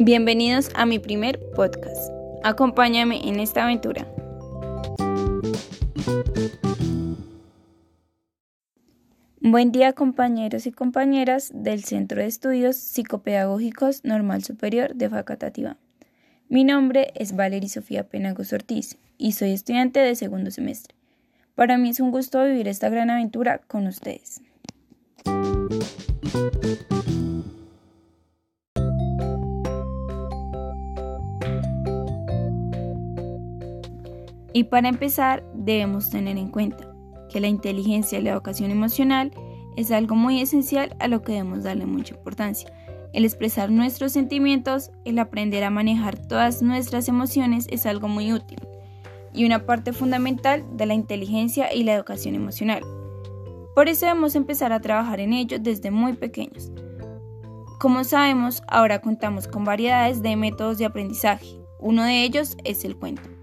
Bienvenidos a mi primer podcast. Acompáñame en esta aventura. Buen día compañeros y compañeras del Centro de Estudios Psicopedagógicos Normal Superior de Facatativá. Mi nombre es Valery Sofía Penagos Ortiz y soy estudiante de segundo semestre. Para mí es un gusto vivir esta gran aventura con ustedes. Y para empezar, debemos tener en cuenta que la inteligencia y la educación emocional es algo muy esencial a lo que debemos darle mucha importancia. El expresar nuestros sentimientos, el aprender a manejar todas nuestras emociones es algo muy útil y una parte fundamental de la inteligencia y la educación emocional. Por eso debemos empezar a trabajar en ello desde muy pequeños. Como sabemos, ahora contamos con variedades de métodos de aprendizaje. Uno de ellos es el cuento.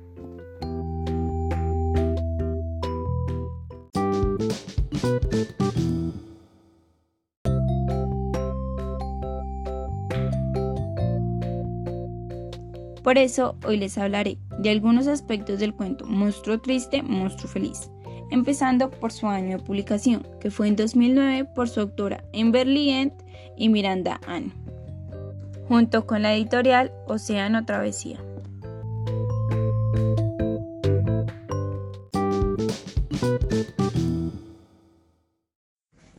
Por eso hoy les hablaré de algunos aspectos del cuento Monstruo Triste, Monstruo Feliz, empezando por su año de publicación, que fue en 2009 por su autora Emberly Ent y Miranda Ann, junto con la editorial Océano Travesía.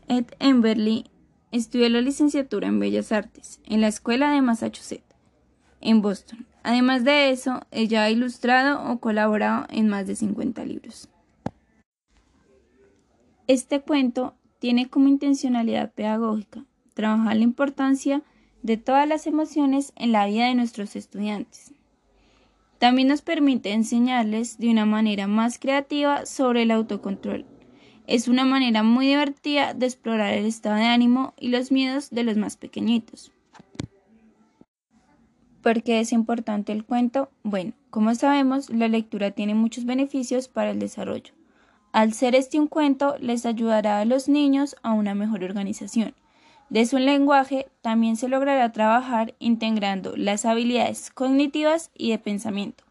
Ed Emberly estudió la licenciatura en Bellas Artes en la Escuela de Massachusetts, en Boston, Además de eso, ella ha ilustrado o colaborado en más de 50 libros. Este cuento tiene como intencionalidad pedagógica trabajar la importancia de todas las emociones en la vida de nuestros estudiantes. También nos permite enseñarles de una manera más creativa sobre el autocontrol. Es una manera muy divertida de explorar el estado de ánimo y los miedos de los más pequeñitos. ¿Por qué es importante el cuento? Bueno, como sabemos, la lectura tiene muchos beneficios para el desarrollo. Al ser este un cuento, les ayudará a los niños a una mejor organización. De su lenguaje también se logrará trabajar integrando las habilidades cognitivas y de pensamiento.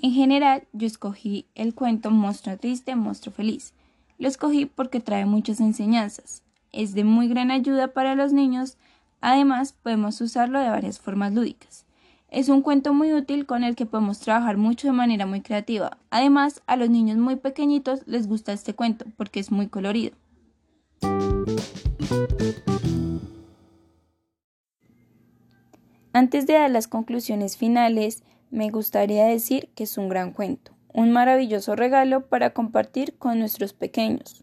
En general, yo escogí el cuento Monstruo Triste, Monstruo Feliz. Lo escogí porque trae muchas enseñanzas. Es de muy gran ayuda para los niños Además, podemos usarlo de varias formas lúdicas. Es un cuento muy útil con el que podemos trabajar mucho de manera muy creativa. Además, a los niños muy pequeñitos les gusta este cuento porque es muy colorido. Antes de dar las conclusiones finales, me gustaría decir que es un gran cuento, un maravilloso regalo para compartir con nuestros pequeños,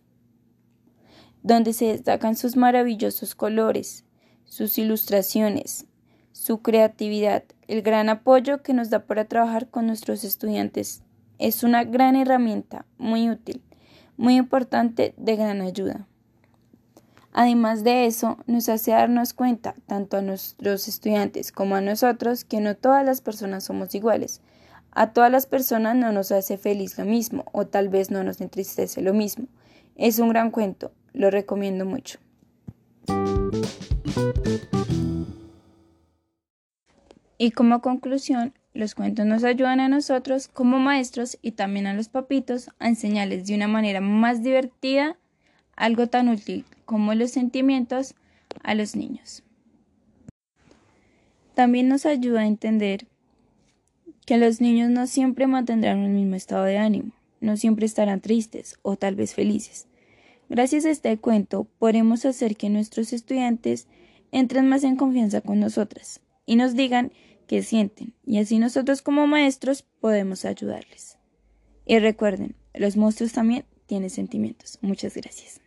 donde se destacan sus maravillosos colores, sus ilustraciones, su creatividad, el gran apoyo que nos da para trabajar con nuestros estudiantes. Es una gran herramienta, muy útil, muy importante, de gran ayuda. Además de eso, nos hace darnos cuenta, tanto a nuestros estudiantes como a nosotros, que no todas las personas somos iguales. A todas las personas no nos hace feliz lo mismo, o tal vez no nos entristece lo mismo. Es un gran cuento, lo recomiendo mucho. Y como conclusión, los cuentos nos ayudan a nosotros como maestros y también a los papitos a enseñarles de una manera más divertida algo tan útil como los sentimientos a los niños. También nos ayuda a entender que los niños no siempre mantendrán el mismo estado de ánimo, no siempre estarán tristes o tal vez felices. Gracias a este cuento podremos hacer que nuestros estudiantes entren más en confianza con nosotras y nos digan qué sienten, y así nosotros como maestros podemos ayudarles. Y recuerden, los monstruos también tienen sentimientos. Muchas gracias.